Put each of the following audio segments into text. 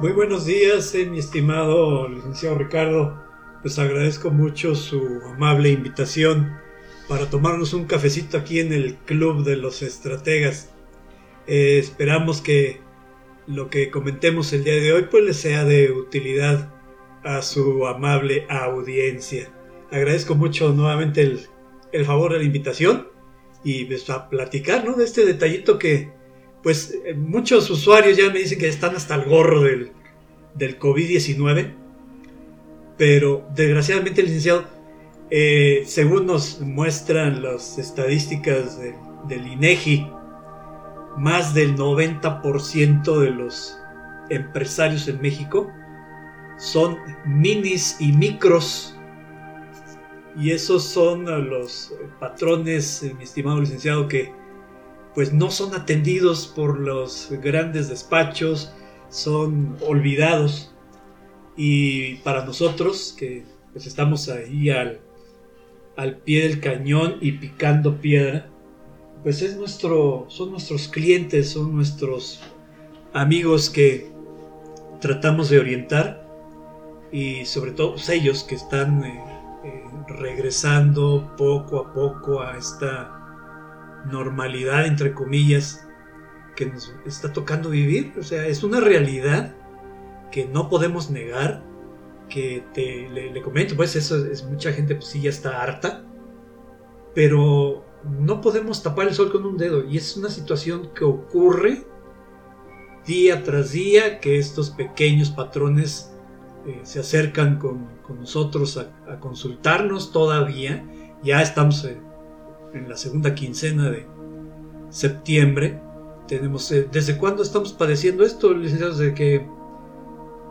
Muy buenos días, eh, mi estimado licenciado Ricardo. Les agradezco mucho su amable invitación para tomarnos un cafecito aquí en el Club de los Estrategas. Eh, esperamos que lo que comentemos el día de hoy pues les sea de utilidad a su amable audiencia. Agradezco mucho nuevamente el, el favor de la invitación y pues, a platicar ¿no? de este detallito que pues eh, muchos usuarios ya me dicen que están hasta el gorro del, del COVID-19, pero desgraciadamente, licenciado, eh, según nos muestran las estadísticas del INEGI, más del 90% de los empresarios en México son minis y micros. Y esos son los patrones, mi estimado licenciado, que pues no son atendidos por los grandes despachos, son olvidados. Y para nosotros, que pues estamos ahí al, al pie del cañón y picando piedra, pues es nuestro, son nuestros clientes, son nuestros amigos que tratamos de orientar y sobre todo pues, ellos que están eh, eh, regresando poco a poco a esta normalidad, entre comillas, que nos está tocando vivir. O sea, es una realidad que no podemos negar, que te, le, comento, pues eso es mucha gente, pues sí, ya está harta, pero no podemos tapar el sol con un dedo y es una situación que ocurre día tras día, que estos pequeños patrones eh, se acercan con, nosotros a, consultarnos todavía, ya estamos eh, en la segunda quincena de septiembre. Tenemos, eh, ¿Desde cuándo estamos padeciendo esto, licenciados? Desde que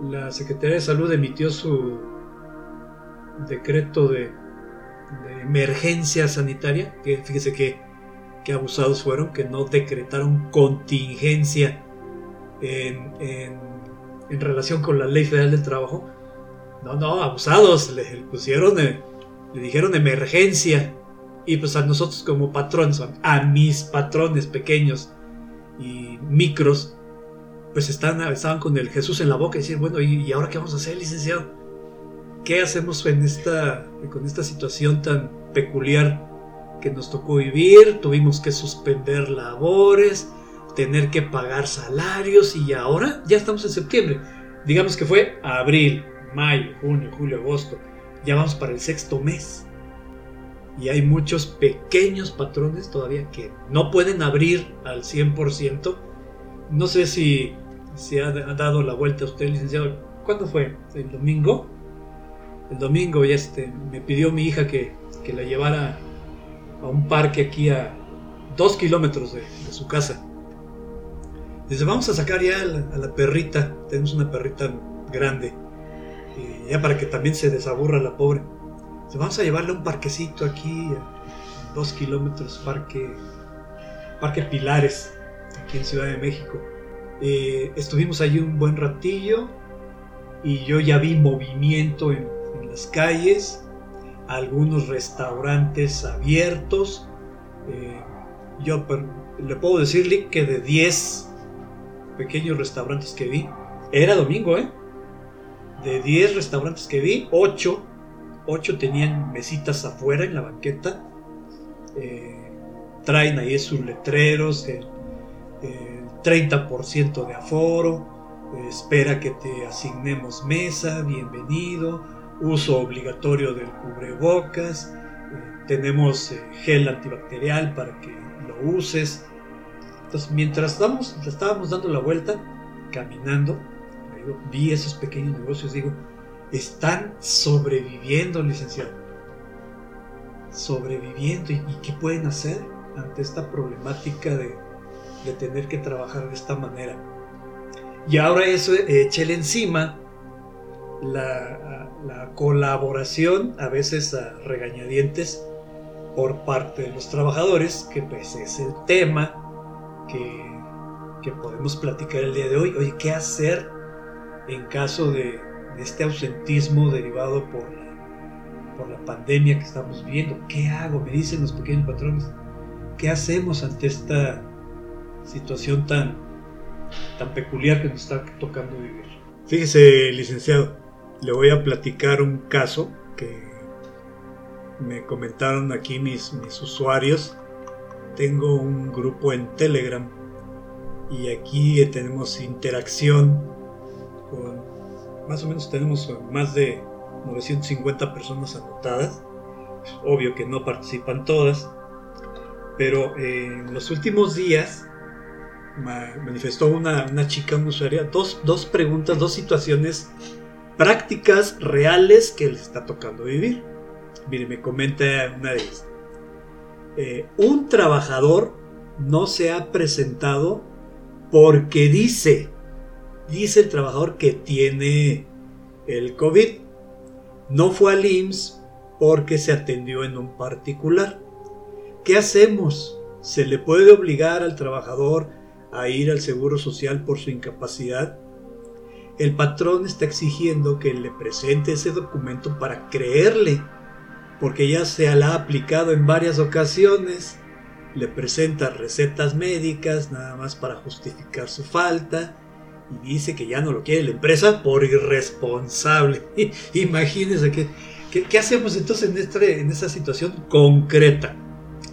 la Secretaría de Salud emitió su decreto de, emergencia sanitaria, que fíjese que, que, abusados fueron, que no decretaron contingencia en, en, relación con la Ley Federal del Trabajo. No, no, abusados, le, pusieron, eh, le dijeron emergencia y pues a nosotros como patrones, a mis patrones pequeños y micros, pues están, estaban con el Jesús en la boca y decir, bueno, ¿y, ahora qué vamos a hacer, licenciado? ¿Qué hacemos en esta, con esta situación tan peculiar que nos tocó vivir? Tuvimos que suspender labores, tener que pagar salarios y ahora ya estamos en septiembre. Digamos que fue abril, mayo, junio, julio, agosto. Ya vamos para el sexto mes y hay muchos pequeños patrones todavía que no pueden abrir al 100%. No sé si se ha dado la vuelta a usted, licenciado. ¿Cuándo fue? ¿El domingo? El domingo ya este, me pidió mi hija que, que la llevara a un parque aquí a dos kilómetros de, su casa. Dice, vamos a sacar ya a la, perrita. Tenemos una perrita grande. Y ya para que también se desaburra la pobre vamos a llevarle un parquecito aquí, dos kilómetros, parque, parque Pilares, aquí en Ciudad de México. Eh, estuvimos allí un buen ratillo y yo ya vi movimiento en, las calles, algunos restaurantes abiertos. Eh, yo le puedo decirle que de 10 pequeños restaurantes que vi, era domingo, ¿eh? De 10 restaurantes que vi, 8 ocho tenían mesitas afuera en la banqueta. Eh, traen ahí sus letreros, el, 30% de aforo, eh, espera que te asignemos mesa, bienvenido, uso obligatorio del cubrebocas, eh, tenemos gel antibacterial para que lo uses. Entonces, mientras estábamos, estábamos dando la vuelta, caminando, vi esos pequeños negocios, digo, están sobreviviendo, licenciado. Sobreviviendo. ¿Y, qué pueden hacer ante esta problemática de, tener que trabajar de esta manera? Y ahora eso, échele encima la, la, colaboración, a veces a regañadientes, por parte de los trabajadores, que pues es el tema que, que podemos platicar el día de hoy. Oye, ¿qué hacer en caso de, este ausentismo derivado por la, por la pandemia que estamos viviendo. ¿Qué hago? Me dicen los pequeños patrones. ¿Qué hacemos ante esta situación tan, tan peculiar que nos está tocando vivir? Fíjese, licenciado, le voy a platicar un caso que me comentaron aquí mis, mis usuarios. Tengo un grupo en Telegram y aquí tenemos interacción con, más o menos tenemos más de 950 personas anotadas. Obvio que no participan todas, pero en los últimos días manifestó una, chica, una usuaria, dos, dos preguntas, dos situaciones prácticas, reales que le está tocando vivir. Mire, me comenta una de ellas. Eh, un trabajador no se ha presentado porque dice, dice el trabajador que tiene el COVID. No fue al IMSS porque se atendió en un particular. ¿Qué hacemos? ¿Se le puede obligar al trabajador a ir al Seguro Social por su incapacidad? El patrón está exigiendo que le presente ese documento para creerle, porque ya se la ha aplicado en varias ocasiones. Le presenta recetas médicas nada más para justificar su falta y dice que ya no lo quiere la empresa por irresponsable. Imagínense que, ¿qué, hacemos entonces en, este, en esta situación concreta?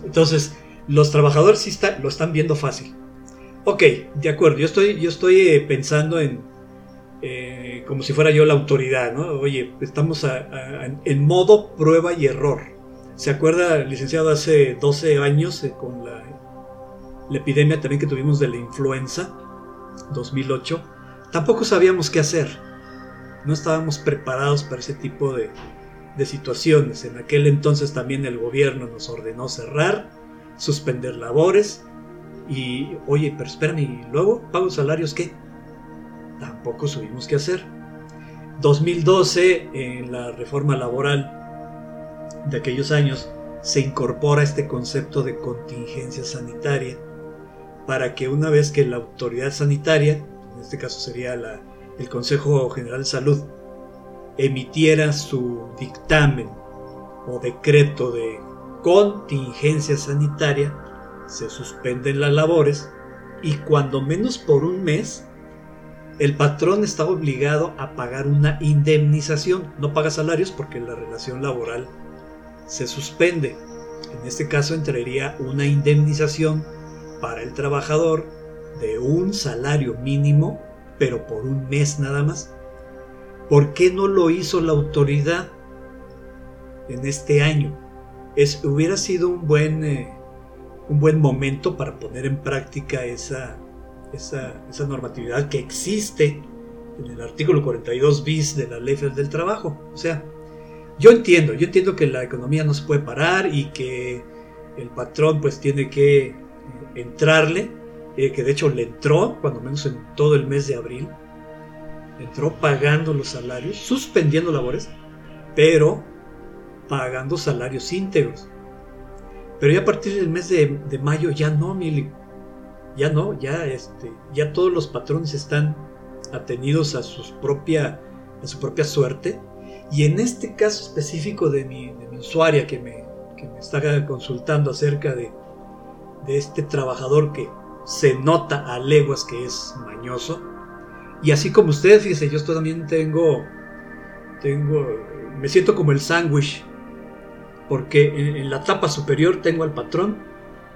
Entonces, los trabajadores sí lo están viendo fácil. Ok, de acuerdo, yo estoy, yo estoy eh, pensando en, eh, como si fuera yo la autoridad, ¿no? Oye, estamos en modo prueba y error. ¿Se acuerda, licenciado, hace 12 años eh, con la, epidemia también que tuvimos de la influenza, 2008? Tampoco sabíamos qué hacer. No estábamos preparados para ese tipo de, de situaciones. En aquel entonces también el gobierno nos ordenó cerrar, suspender labores y, oye, pero espérame, ¿y luego pago salarios qué? Tampoco subimos qué hacer. 2012, en la reforma laboral de aquellos años, se incorpora este concepto de contingencia sanitaria para que una vez que la autoridad sanitaria, en este caso sería el Consejo General de Salud, emitiera su dictamen o decreto de contingencia sanitaria, se suspenden las labores y cuando menos por un mes, el patrón está obligado a pagar una indemnización. No paga salarios porque la relación laboral se suspende. En este caso entraría una indemnización para el trabajador de un salario mínimo, pero por un mes nada más. ¿Por qué no lo hizo la autoridad en este año? Es, hubiera sido un buen, eh, un buen momento para poner en práctica esa, esa, normatividad que existe en el artículo 42 bis de la ley del trabajo. O sea, yo entiendo, yo entiendo que la economía no se puede parar y que el patrón pues tiene que entrarle, eh, que de hecho le entró, cuando menos en todo el mes de abril, entró pagando los salarios, suspendiendo labores, pero pagando salarios íntegros. Pero ya a partir del mes de, mayo ya no, Mili. Ya no, ya, este, ya todos los patrones están atenidos a, sus propia, a su propia suerte. Y en este caso específico de mi, usuaria que me, que me está consultando acerca de, de este trabajador que se nota a leguas que es mañoso, y así como ustedes, fíjense, yo también tengo, tengo, me siento como el sándwich, porque en, la tapa superior tengo al patrón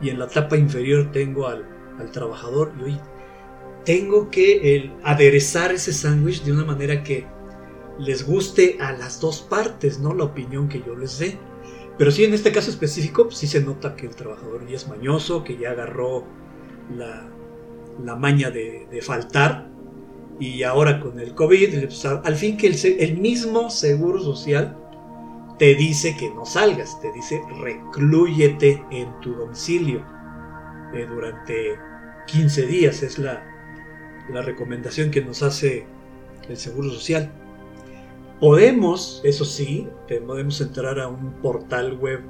y en la tapa inferior tengo al, trabajador. Y hoy tengo que aderezar ese sándwich de una manera que les guste a las dos partes, ¿no? La opinión que yo les dé. Pero sí, en este caso específico, pues, sí se nota que el trabajador ya es mañoso, que ya agarró la, la maña de, faltar y ahora con el COVID, pues, al fin que el, mismo Seguro Social te dice que no salgas, te dice reclúyete en tu domicilio eh, durante 15 días, es la, la recomendación que nos hace el Seguro Social. Podemos, eso sí, podemos entrar a un portal web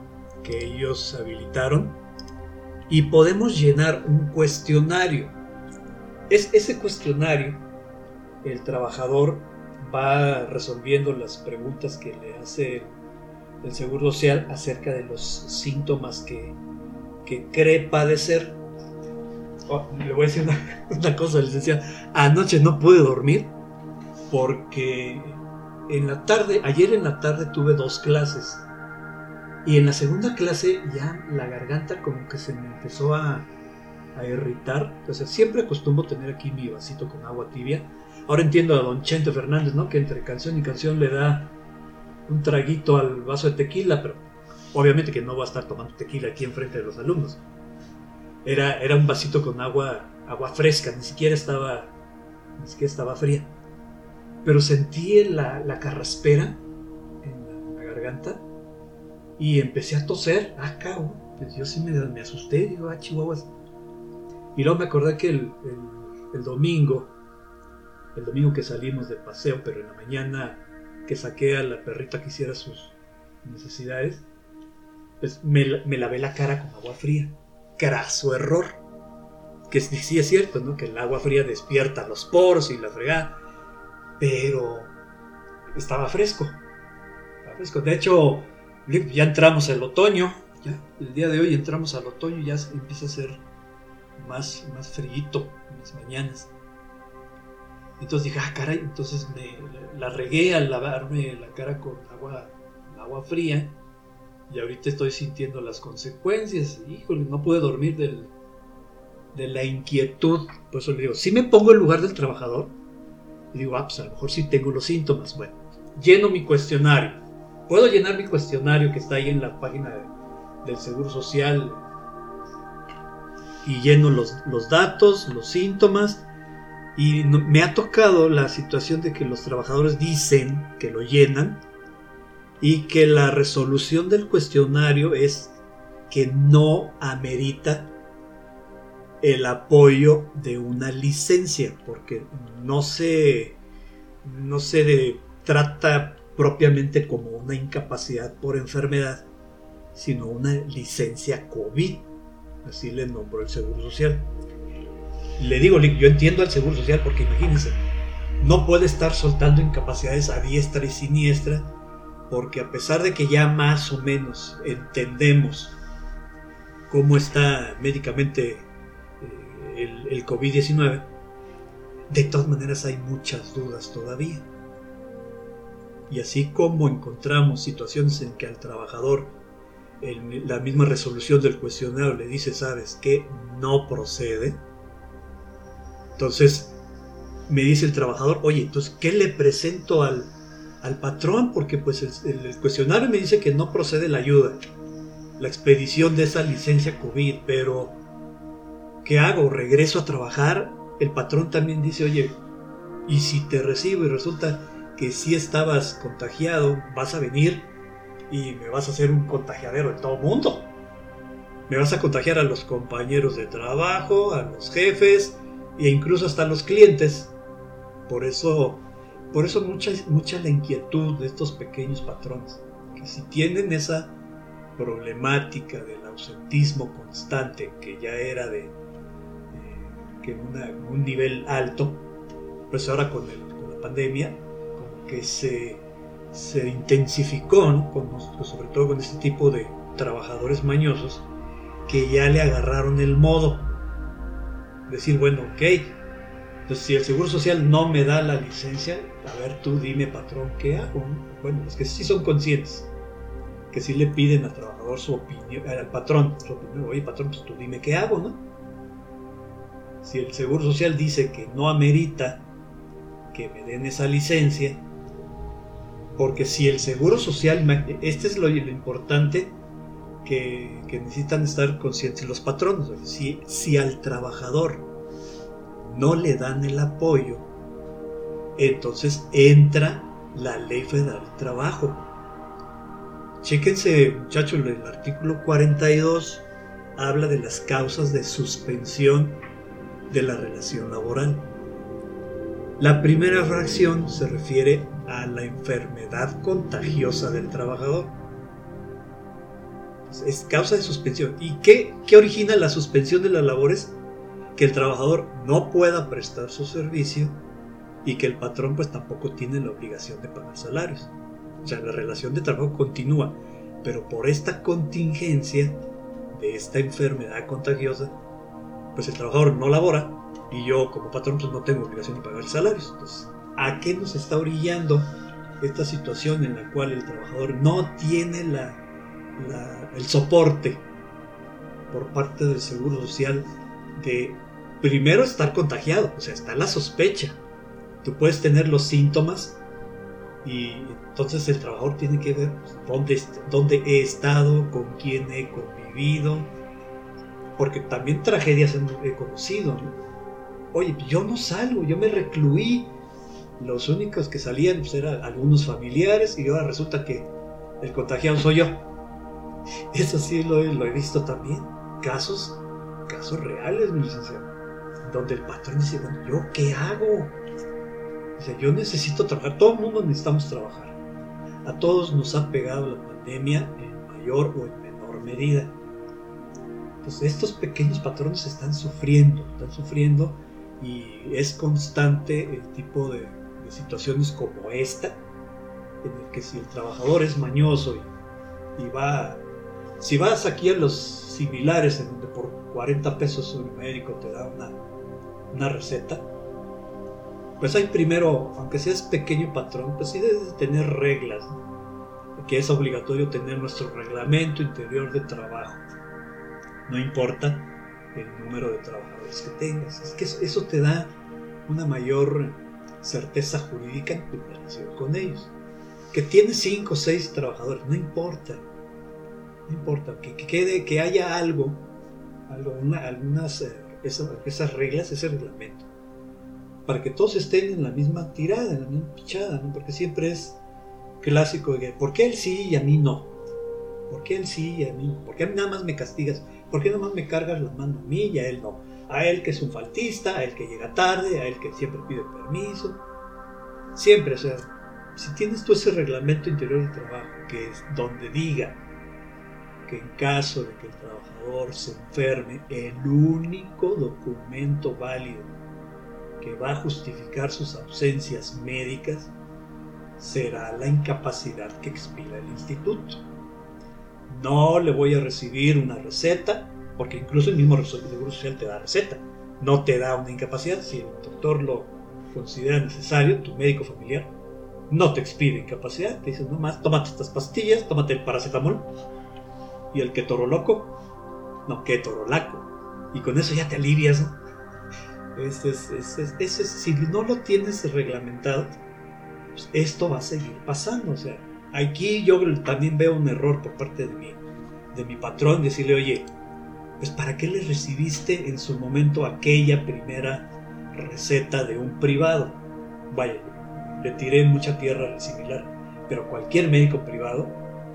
que ellos habilitaron y podemos llenar un cuestionario. Es ese cuestionario el trabajador va resolviendo las preguntas que le hace el Seguro Social acerca de los síntomas que, cree padecer. Oh, le voy a decir una, cosa, licenciado. Anoche no pude dormir porque en la tarde, ayer en la tarde tuve dos clases y en la segunda clase ya la garganta como que se me empezó a, a irritar. Entonces siempre acostumbro tener aquí mi vasito con agua tibia. Ahora entiendo a don Chente Fernández, ¿no? Que entre canción y canción le da un traguito al vaso de tequila, pero obviamente que no va a estar tomando tequila aquí enfrente de los alumnos. Era, era un vasito con agua, agua fresca, ni siquiera estaba, ni siquiera estaba fría. Pero sentí la, la carraspera en la, garganta y empecé a toser. Ah, cabrón. Pues yo sí me, me asusté, digo, ah, chihuahuas. Y luego me acordé que el, el, domingo, el domingo que salimos de paseo, pero en la mañana que saqué a la perrita que hiciera sus necesidades, pues me, me lavé la cara con agua fría. Craso error. Que sí es cierto, ¿no? Que el agua fría despierta los poros y la fregada. Pero estaba fresco. Estaba fresco. De hecho, ya entramos al otoño. El día de hoy entramos al otoño y ya empieza a ser más, más frío en las mañanas. Entonces dije, ah, caray, entonces me la regué al lavarme la cara con agua, agua fría. Y ahorita estoy sintiendo las consecuencias. Híjole, no pude dormir de la inquietud. Por eso le digo, si me pongo en lugar del trabajador, digo, ah, pues a lo mejor sí tengo los síntomas. Bueno, lleno mi cuestionario. Puedo llenar mi cuestionario que está ahí en la página del Seguro Social y lleno los, los datos, los síntomas y me ha tocado la situación de que los trabajadores dicen que lo llenan y que la resolución del cuestionario es que no amerita el apoyo de una licencia, porque no se, no se trata propiamente como una incapacidad por enfermedad, sino una licencia COVID, así le nombró el Seguro Social. Le digo, yo entiendo al Seguro Social porque imagínense, no puede estar soltando incapacidades a diestra y siniestra porque a pesar de que ya más o menos entendemos cómo está médicamente el, el COVID-19, de todas maneras hay muchas dudas todavía. Y así como encontramos situaciones en que al trabajador la misma resolución del cuestionario le dice, sabes que no procede, entonces me dice el trabajador, oye, entonces, ¿qué le presento al, patrón? Porque pues el, cuestionario me dice que no procede la ayuda, la expedición de esa licencia COVID, pero ¿qué hago? ¿Regreso a trabajar? El patrón también dice, oye, y si te recibo y resulta que si estabas contagiado, vas a venir y me vas a hacer un contagiadero en todo el mundo. Me vas a contagiar a los compañeros de trabajo, a los jefes, e incluso hasta los clientes. Por eso, por eso mucha, mucha la inquietud de estos pequeños patrones, que si tienen esa problemática del ausentismo constante, que ya era de, que un nivel alto, pues ahora con, la pandemia, como que se, se intensificó, sobre todo con este tipo de trabajadores mañosos, que ya le agarraron el modo decir, bueno, ok, entonces si el Seguro Social no me da la licencia, a ver tú dime patrón, ¿qué hago? Bueno, es que sí son conscientes, que sí le piden al trabajador su opinión, al patrón, su opinión, oye patrón, pues tú dime qué hago, ¿no? Si el Seguro Social dice que no amerita que me den esa licencia, porque si el Seguro Social, este es lo, importante, que, necesitan estar conscientes los patronos. Si, si al trabajador no le dan el apoyo, entonces entra la ley federal del trabajo. Chéquense, muchachos, el artículo 42 habla de las causas de suspensión de la relación laboral. La primera fracción se refiere a la enfermedad contagiosa del trabajador es causa de suspensión. ¿Y qué, qué origina la suspensión de las labores? Que el trabajador no pueda prestar su servicio y que el patrón pues tampoco tiene la obligación de pagar salarios. O sea, la relación de trabajo continúa, pero por esta contingencia de esta enfermedad contagiosa, pues el trabajador no labora y yo como patrón pues no tengo obligación de pagar salarios. Entonces, ¿A qué nos está orillando esta situación en la cual el trabajador no tiene la, el soporte por parte del Seguro Social de primero estar contagiado, o sea, está la sospecha. Tú puedes tener los síntomas y entonces el trabajador tiene que ver pues, dónde, dónde he estado, con quién he convivido, porque también tragedias he conocido. Oye, yo no salgo, yo me recluí. Los únicos que salían pues, eran algunos familiares y ahora resulta que el contagiado soy yo. Eso sí lo, lo he visto también. Casos, casos reales, mi licenciado. Donde el patrón dice, bueno, ¿yo qué hago? O sea, yo necesito trabajar. Todo el mundo necesitamos trabajar. A todos nos ha pegado la pandemia en mayor o en menor medida. Pues estos pequeños patrones están sufriendo, están sufriendo y es constante el tipo de, situaciones como esta, en el que si el trabajador es mañoso y, va, si vas aquí a los similares en donde por 40 pesos un médico te da una, una receta, pues hay primero, aunque seas pequeño patrón, pues sí debes tener reglas, que es obligatorio tener nuestro reglamento interior de trabajo. No importa el número de trabajadores que tengas, es que eso te da una mayor certeza jurídica en tu relación con ellos. Que tienes 5 o 6 trabajadores, no importa, no importa, que, quede, que haya algo, algo algunas, eh, esas, esas reglas, ese reglamento para que todos estén en la misma tirada, en la misma pichada, ¿no? porque siempre es clásico de que, ¿por qué él sí y a mí no? ¿Por qué él sí y a mí no? ¿Por qué nada más me castigas? ¿Por qué nada más me cargas la mano a mí y a él no? A él que es un faltista, a él que llega tarde, a él que siempre pide permiso. Siempre, o sea, si tienes tú ese reglamento interior de trabajo, que es donde diga que en caso de que el trabajador se enferme, el único documento válido que va a justificar sus ausencias médicas será la incapacidad que expira el instituto. No le voy a recibir una receta, porque incluso el mismo Seguro Social te da receta. No te da una incapacidad. Si el doctor lo considera necesario, tu médico familiar, no te expide incapacidad. Te dice nomás, tómate estas pastillas, tómate el paracetamol y el loco no, ketorolaco. Y con eso ya te alivias, ¿no? Es, si no lo tienes reglamentado, pues esto va a seguir pasando. O sea, aquí yo también veo un error por parte de mi, de mi patrón, decirle, oye, pues ¿para qué le recibiste en su momento aquella primera receta de un privado? Vaya, le tiré mucha tierra al similar, pero cualquier médico privado,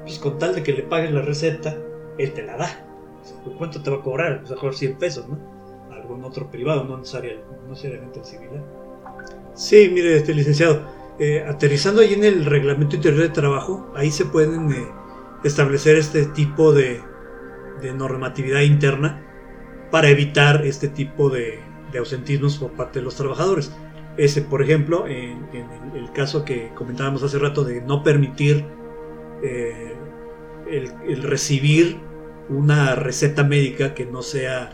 pues con tal de que le paguen la receta, él te la da. ¿Cuánto te va a cobrar? Pues a mejor 100 pesos, ¿no? algún otro privado, no necesariamente, el civil. Sí, mire, este licenciado, eh, aterrizando ahí en el reglamento interior de trabajo, ahí se pueden eh, establecer este tipo de, normatividad interna para evitar este tipo de, ausentismos por parte de los trabajadores. Ese, por ejemplo, en, el, caso que comentábamos hace rato de no permitir eh, el recibir una receta médica que no sea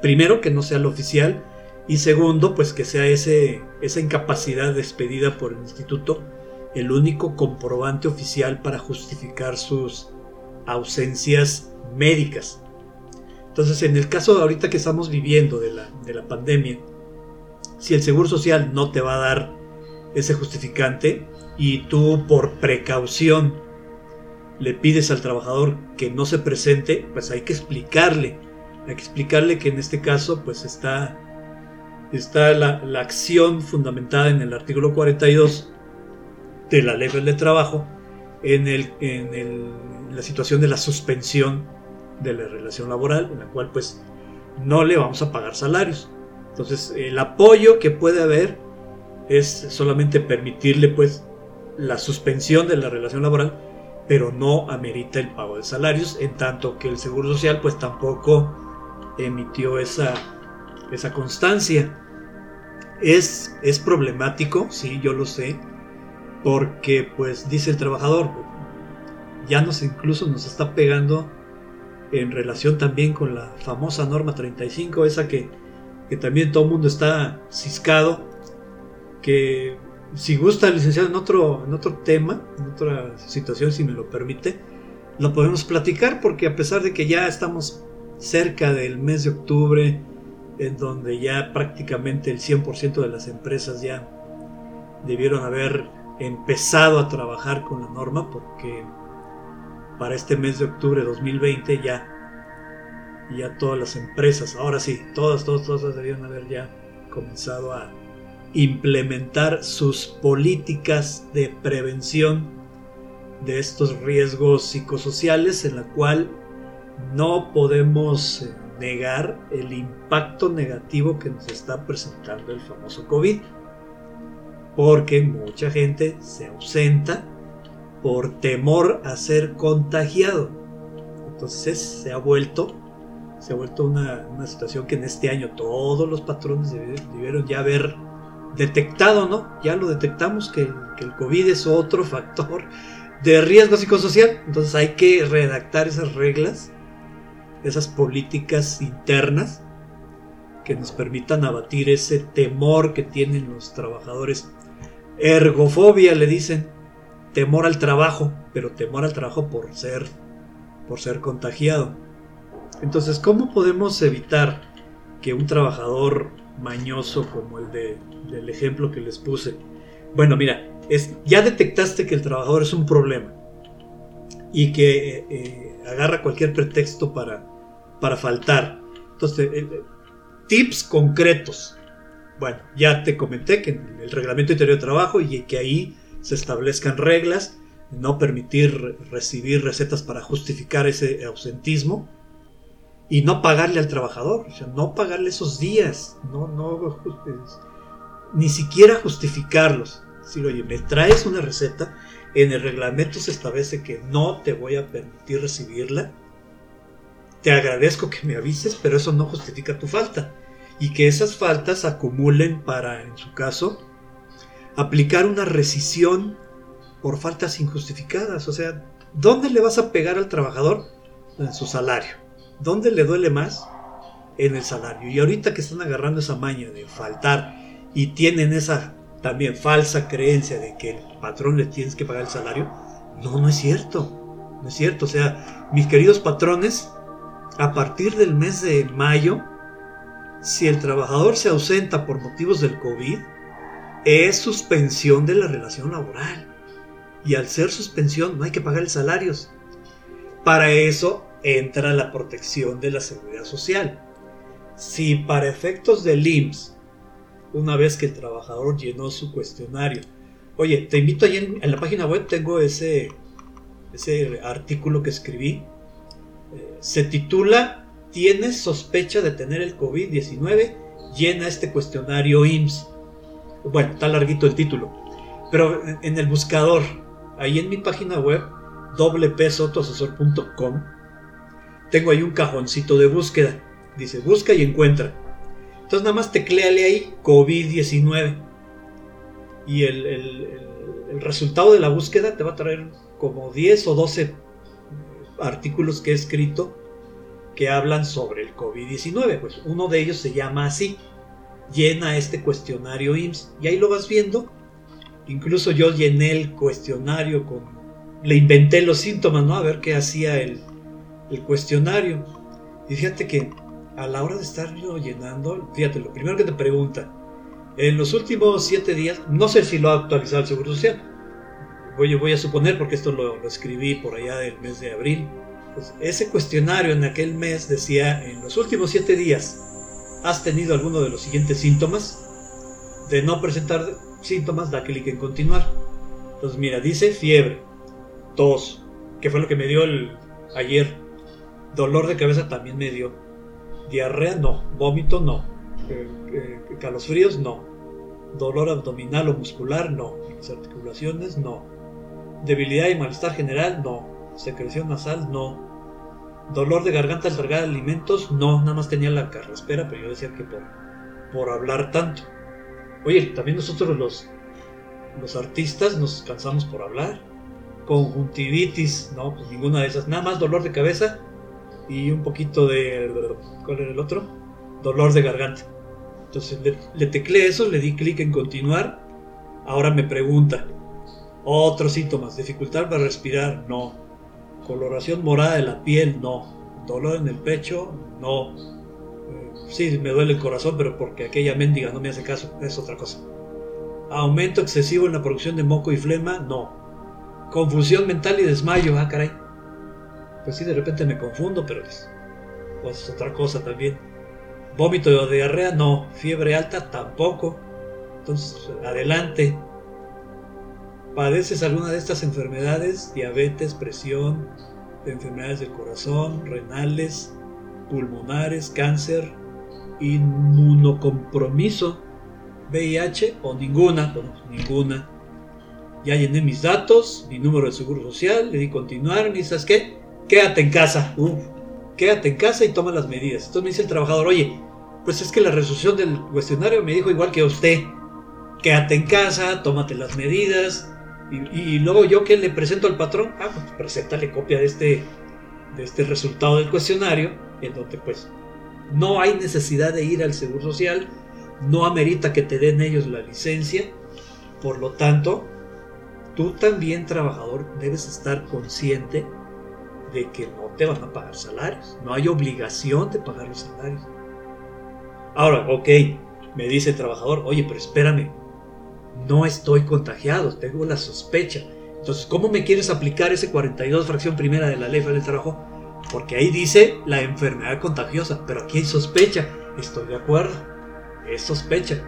primero, que no sea lo oficial, y segundo, pues que sea ese, esa incapacidad despedida por el instituto el único comprobante oficial para justificar sus ausencias médicas. Entonces, en el caso de ahorita que estamos viviendo de la, de la pandemia, si el Seguro Social no te va a dar ese justificante y tú por precaución le pides al trabajador que no se presente, pues hay que explicarle hay que explicarle que en este caso pues está, está la, acción fundamentada en el artículo 42 de la ley de trabajo en, el, en, la situación de la suspensión de la relación laboral en la cual pues no le vamos a pagar salarios. Entonces el apoyo que puede haber es solamente permitirle pues la suspensión de la relación laboral, pero no amerita el pago de salarios, en tanto que el Seguro Social pues tampoco emitió esa, esa constancia. Es, es problemático, sí, yo lo sé, porque pues dice el trabajador, ya nos incluso nos está pegando en relación también con la famosa norma 35, esa que, que también todo el mundo está ciscado, que si gusta, licenciado, en otro, en otro tema, en otra situación, si me lo permite, lo podemos platicar porque a pesar de que ya estamos cerca del mes de octubre, en donde ya prácticamente el 100% de las empresas ya debieron haber empezado a trabajar con la norma porque para este mes de octubre de 2020 ya ya todas las empresas, ahora sí, todas, todas, todas debieron haber ya comenzado a implementar sus políticas de prevención de estos riesgos psicosociales en la cual no podemos eh, negar el impacto negativo que nos está presentando el famoso COVID. Porque mucha gente se ausenta por temor a ser contagiado. Entonces se ha vuelto, se ha vuelto una, situación que en este año todos los patrones debieron ya haber detectado, ¿no? Ya lo detectamos que el COVID es otro factor de riesgo psicosocial. Entonces hay que redactar esas reglas esas políticas internas que nos permitan abatir ese temor que tienen los trabajadores. Ergofobia le dicen, temor al trabajo, pero temor al trabajo por ser por ser contagiado. Entonces, ¿cómo podemos evitar que un trabajador mañoso como el de, del ejemplo que les puse? Bueno, mira, es, ya detectaste que el trabajador es un problema y que eh, agarra cualquier pretexto para, para faltar. Entonces, eh, eh, tips concretos. Bueno, ya te comenté que en el reglamento interior de trabajo y que ahí se establezcan reglas, no permitir recibir recetas para justificar ese ausentismo y no pagarle al trabajador, o sea, no pagarle esos días, no, no, ni siquiera justificarlos. Si oye, me traes una receta, en el reglamento se establece que no te voy a permitir recibirla. Te agradezco que me avises, pero eso no justifica tu falta. Y que esas faltas acumulen para, en su caso, aplicar una rescisión por faltas injustificadas. O sea, ¿dónde le vas a pegar al trabajador? En su salario. ¿Dónde le duele más? En el salario. Y ahorita que están agarrando esa maña de faltar y tienen esa también falsa creencia de que el patrón le tienes que pagar el salario, no, no es cierto. No es cierto. O sea, mis queridos patrones, a partir del mes de mayo, si el trabajador se ausenta por motivos del COVID, es suspensión de la relación laboral. Y al ser suspensión no hay que pagar salarios. Para eso entra la protección de la seguridad social. Si para efectos del IMSS una vez que el trabajador llenó su cuestionario. Oye, te invito ahí en, la página web, tengo ese, ese artículo que escribí. Eh, se titula ¿Tienes sospecha de tener el COVID-19? Llena este cuestionario IMSS. Bueno, está larguito el título. Pero en, el buscador, ahí en mi página web, wpsotoasesor.com, tengo ahí un cajoncito de búsqueda. Dice, busca y encuentra. Entonces nada más tecleale ahí COVID-19 y el, resultado de la búsqueda te va a traer como 10 o 12 artículos que he escrito que hablan sobre el COVID-19. Pues uno de ellos se llama así, llena este cuestionario IMSS y ahí lo vas viendo. Incluso yo llené el cuestionario con... Le inventé los síntomas, ¿no? A ver qué hacía el, el cuestionario. Y fíjate que a la hora de estarlo llenando, fíjate, lo primero que te pregunta, en los últimos siete días, no sé si lo ha actualizado el Seguro Social, voy, a suponer porque esto lo, escribí por allá del mes de abril, pues ese cuestionario en aquel mes decía, en los últimos siete días, ¿has tenido alguno de los siguientes síntomas? De no presentar síntomas, da clic en continuar. Entonces mira, dice fiebre, tos, que fue lo que me dio el, ayer, dolor de cabeza también me dio Diarrea no, vómito no, eh, eh, calosfríos no, dolor abdominal o muscular no, las articulaciones no, debilidad y malestar general no, secreción nasal no, dolor de garganta al tragar alimentos no, nada más tenía la carraspera, pero yo decía que por, por hablar tanto. Oye, también nosotros los, los artistas nos cansamos por hablar. Conjuntivitis, no, pues ninguna de esas. Nada más dolor de cabeza y un poquito de... ¿Cuál era el otro? Dolor de garganta. Entonces le, tecleé eso, le di clic en continuar. Ahora me pregunta, otros síntomas, dificultad para respirar, no. Coloración morada de la piel, no. Dolor en el pecho, no. Eh, sí, me duele el corazón, pero porque aquella mendiga no me hace caso, es otra cosa. Aumento excesivo en la producción de moco y flema, no. Confusión mental y desmayo, ah, caray. Pues sí, de repente me confundo, pero es pues otra cosa también. Vómito o diarrea, no. Fiebre alta, tampoco. Entonces, adelante. ¿Padeces alguna de estas enfermedades? Diabetes, presión, enfermedades del corazón, renales, pulmonares, cáncer, inmunocompromiso, VIH o ninguna. Bueno, ninguna. Ya llené mis datos, mi número de seguro social, le di continuar, y ¿sabes qué? Quédate en casa. Quédate en casa y toma las medidas. Entonces me dice el trabajador, oye, pues es que la resolución del cuestionario me dijo igual que usted, quédate en casa, tómate las medidas. Y, luego yo que le presento al patrón, ah, pues preséntale copia de este, de este resultado del cuestionario, en donde pues no hay necesidad de ir al Seguro Social, no amerita que te den ellos la licencia, por lo tanto, tú también trabajador debes estar consciente de que no te van a pagar salarios. No hay obligación de pagar los salarios. Ahora, ok, me dice el trabajador, oye, pero espérame, no estoy contagiado, tengo la sospecha. Entonces, ¿cómo me quieres aplicar ese 42 fracción primera de la ley del trabajo? Porque ahí dice la enfermedad contagiosa, pero aquí hay sospecha. Estoy de acuerdo, es sospecha.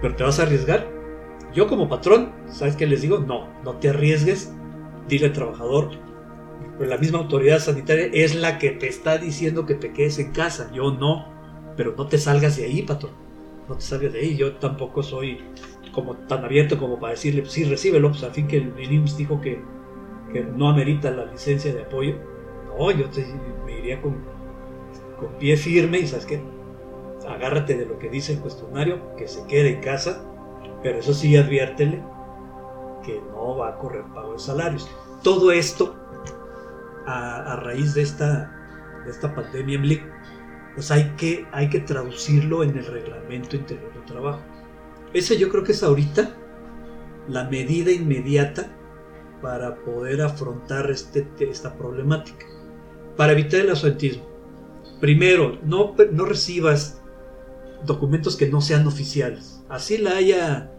Pero te vas a arriesgar. Yo como patrón, ¿sabes qué les digo? No, no te arriesgues. Dile al trabajador, pues la misma autoridad sanitaria es la que te está diciendo que te quedes en casa, yo no, pero no te salgas de ahí, patrón, no te salgas de ahí, yo tampoco soy como tan abierto como para decirle, sí, recíbelo, pues al fin que el IMSS dijo que, que, no amerita la licencia de apoyo, no, yo te, me iría con, con pie firme y sabes qué, agárrate de lo que dice el cuestionario, que se quede en casa, pero eso sí adviértele que no va a correr pago de salarios. Todo esto a, raíz de esta, de esta pandemia pues hay que, hay que traducirlo en el reglamento interior de trabajo. Ese yo creo que es ahorita la medida inmediata para poder afrontar este, esta problemática. Para evitar el ausentismo. Primero, no, no recibas documentos que no sean oficiales. Así la haya,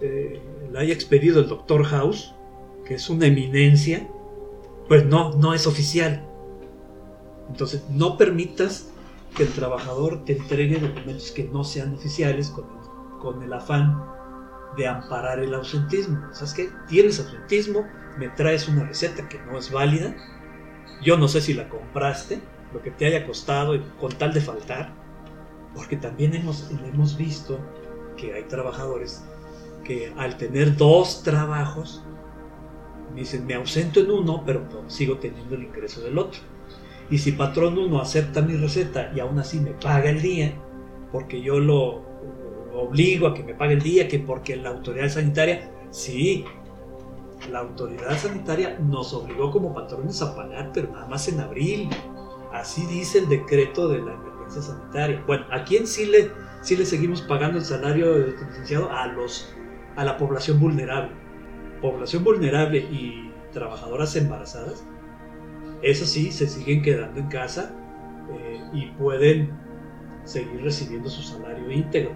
eh, la haya expedido el doctor House, que es una eminencia pues no, no es oficial. Entonces, no permitas que el trabajador te entregue documentos que no sean oficiales con, el afán de amparar el ausentismo. ¿Sabes qué? Tienes ausentismo, me traes una receta que no es válida, yo no sé si la compraste, lo que te haya costado con tal de faltar, porque también hemos, hemos visto que hay trabajadores que al tener dos trabajos dicen, me ausento en uno, pero sigo teniendo el ingreso del otro. Y si patrón uno acepta mi receta y aún así me paga el día, porque yo lo, obligo a que me pague el día, que porque la autoridad sanitaria, sí, la autoridad sanitaria nos obligó como patrones a pagar, pero nada más en abril. Así dice el decreto de la emergencia sanitaria. Bueno, ¿a quién sí le, sí le seguimos pagando el salario licenciado? A, los, a la población vulnerable población vulnerable y trabajadoras embarazadas, eso sí, se siguen quedando en casa eh, y pueden seguir recibiendo su salario íntegro.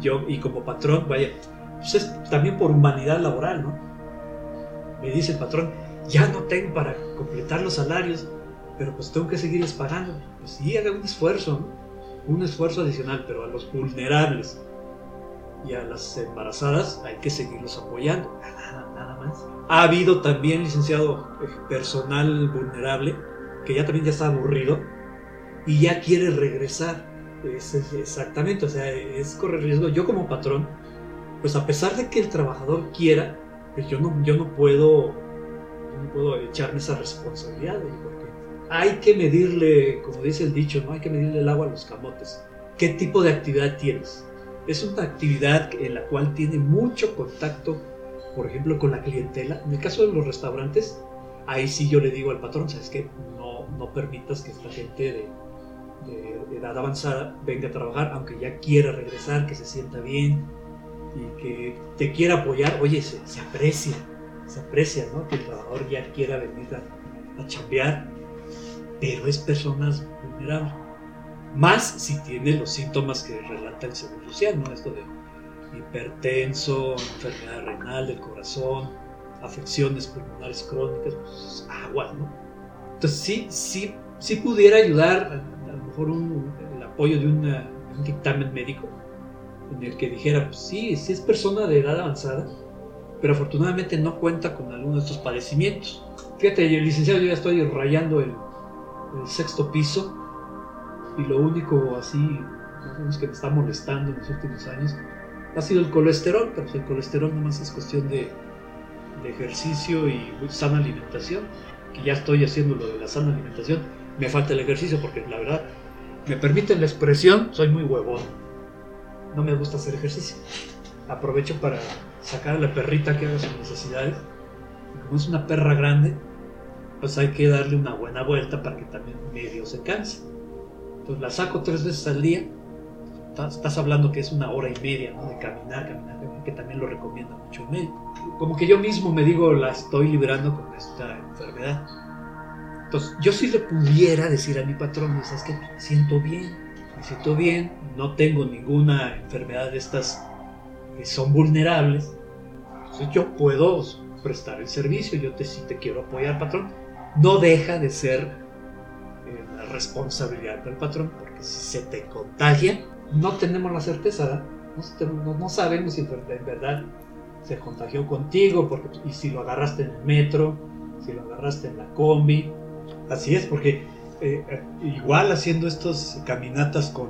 Yo, y como patrón, vaya, pues es también por humanidad laboral, ¿no? Me dice el patrón, ya no tengo para completar los salarios, pero pues tengo que seguirles pagando. Pues sí, haga un esfuerzo, un esfuerzo adicional, pero a los vulnerables y a las embarazadas hay que seguirlos apoyando, nada, más. Ha habido también, licenciado, eh, personal vulnerable que ya también ya está aburrido y ya quiere regresar. exactamente, o sea, es correr riesgo. Yo como patrón, pues a pesar de que el trabajador quiera, pues yo no, yo no puedo, no puedo echarme esa responsabilidad, porque hay que medirle, como dice el dicho, no hay que medirle el agua a los camotes. ¿Qué tipo de actividad tienes? Es una actividad en la cual tiene mucho contacto, por ejemplo, con la clientela. En el caso de los restaurantes, ahí sí yo le digo al patrón, ¿sabes qué? No, no permitas que esta gente de, edad avanzada venga a trabajar, aunque ya quiera regresar, que se sienta bien. y que te quiera apoyar, oye, se, aprecia, se aprecia, ¿no? Que el trabajador ya quiera venir a, a chambear, pero es personas vulnerables. Más si tiene los síntomas que relata el Seguro Social, ¿no? Esto de hipertenso, enfermedad renal del corazón, afecciones pulmonares crónicas, pues agua, ¿no? Entonces sí, sí, sí pudiera ayudar a, lo mejor el apoyo de, un dictamen médico en el que dijera, pues sí, sí es persona de edad avanzada, pero afortunadamente no cuenta con alguno de estos padecimientos. Fíjate, licenciado, yo ya estoy rayando el, el sexto piso y lo único así que me está molestando en los últimos años ha sido el colesterol, pero el colesterol nomás es cuestión de, ejercicio y sana alimentación, que ya estoy haciendo lo de la sana alimentación, me falta el ejercicio porque la verdad, me permiten la expresión, soy muy huevón, no me gusta hacer ejercicio. Aprovecho para sacar a la perrita que haga sus necesidades, como es una perra grande, pues hay que darle una buena vuelta para que también medio se canse. Entonces la saco tres veces al día estás, hablando que es una hora y media de caminar, caminar, que también lo recomienda mucho el médico. Como que yo mismo me digo, la estoy liberando con esta enfermedad. Entonces, yo si le pudiera decir a mi patrón, ¿sabes que Me siento bien, me siento bien, no tengo ninguna enfermedad de estas que son vulnerables. Entonces, yo puedo prestar el servicio, yo te, si te quiero apoyar, patrón. No deja de ser responsabilidad del patrón, porque si se te contagia, no tenemos la certeza, no, sabemos si en verdad se contagió contigo, porque, y si lo agarraste en el metro, si lo agarraste en la combi. Así es, porque eh, eh, igual haciendo estas caminatas con,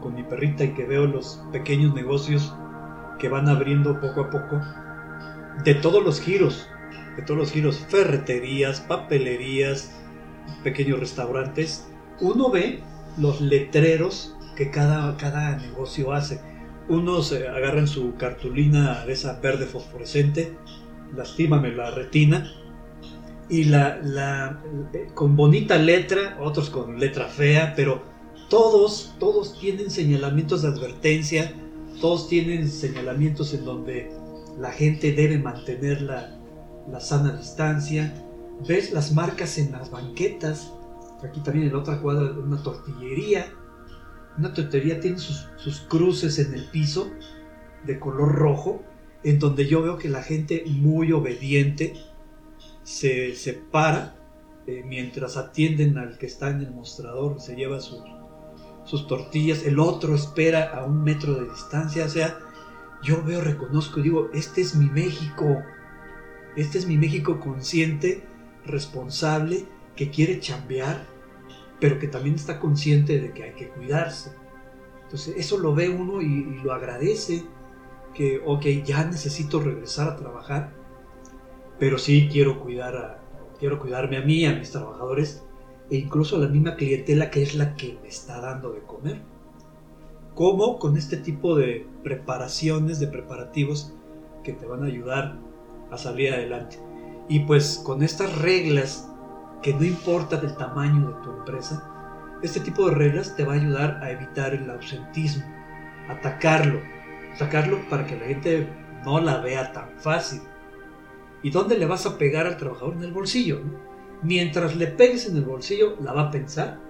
con mi perrita y que veo los pequeños negocios que van abriendo poco a poco, de todos los giros, de todos los giros, ferreterías, papelerías, pequeños restaurantes, uno ve los letreros que cada, cada negocio hace. Unos agarran su cartulina de esa verde fosforescente, lastímame la retina, y la, la, con bonita letra, otros con letra fea, pero todos, todos tienen señalamientos de advertencia, todos tienen señalamientos en donde la gente debe mantener la, la sana distancia. Ves las marcas en las banquetas, aquí también en la otra cuadra una tortillería, una tontería tiene sus, cruces en el piso de color rojo, en donde yo veo que la gente muy obediente se separa eh, mientras atienden al que está en el mostrador, se lleva sus, sus tortillas, el otro espera a un metro de distancia, o sea, yo veo, reconozco digo, este es mi México, este es mi México consciente, responsable, que quiere chambear, pero que también está consciente de que hay que cuidarse. Entonces eso lo ve uno y, lo agradece, que, ok, ya necesito regresar a trabajar, pero sí quiero cuidar a, quiero cuidarme a mí, a mis trabajadores, e incluso a la misma clientela que es la que me está dando de comer. ¿Cómo? Con este tipo de preparaciones, de preparativos que te van a ayudar a salir adelante. Y pues con estas reglas que no importa del tamaño de tu empresa, este tipo de reglas te va a ayudar a evitar el ausentismo, atacarlo, atacarlo para que la gente no la vea tan fácil. ¿Y dónde le vas a pegar al trabajador? En el bolsillo. Mientras le pegues en el bolsillo, la va a pensar.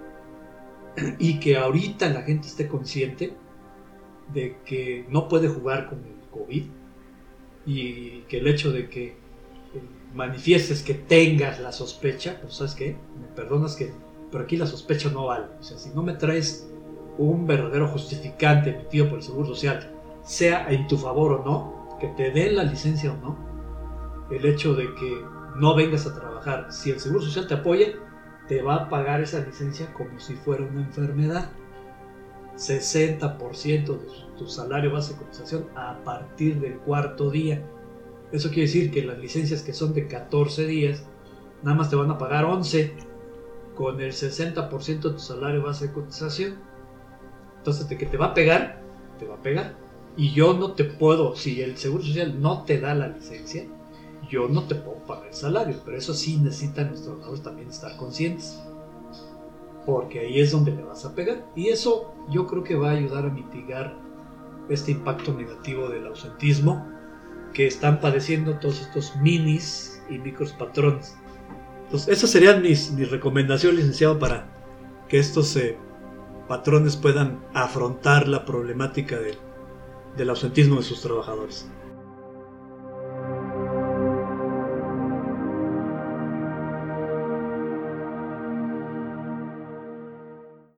Y que ahorita la gente esté consciente de que no puede jugar con el COVID y que el hecho de que manifiestes que tengas la sospecha, pues sabes qué, me perdonas que, pero aquí la sospecha no vale. O sea, si no me traes un verdadero justificante emitido por el Seguro Social, sea en tu favor o no, que te den la licencia o no, el hecho de que no vengas a trabajar, si el Seguro Social te apoya, te va a pagar esa licencia como si fuera una enfermedad. 60% de tu salario base de cotización a partir del cuarto día eso quiere decir que las licencias que son de 14 días, nada más te van a pagar 11 con el 60% de tu salario base de cotización. Entonces, de que te va a pegar, te va a pegar. Y yo no te puedo, si el Seguro Social no te da la licencia, yo no te puedo pagar el salario. Pero eso sí necesitan los trabajadores también estar conscientes. Porque ahí es donde le vas a pegar. Y eso yo creo que va a ayudar a mitigar este impacto negativo del ausentismo que están padeciendo todos estos minis y micros patrones. Entonces, esas serían mis recomendaciones, licenciado, para que estos eh, patrones puedan afrontar la problemática del ausentismo de sus trabajadores.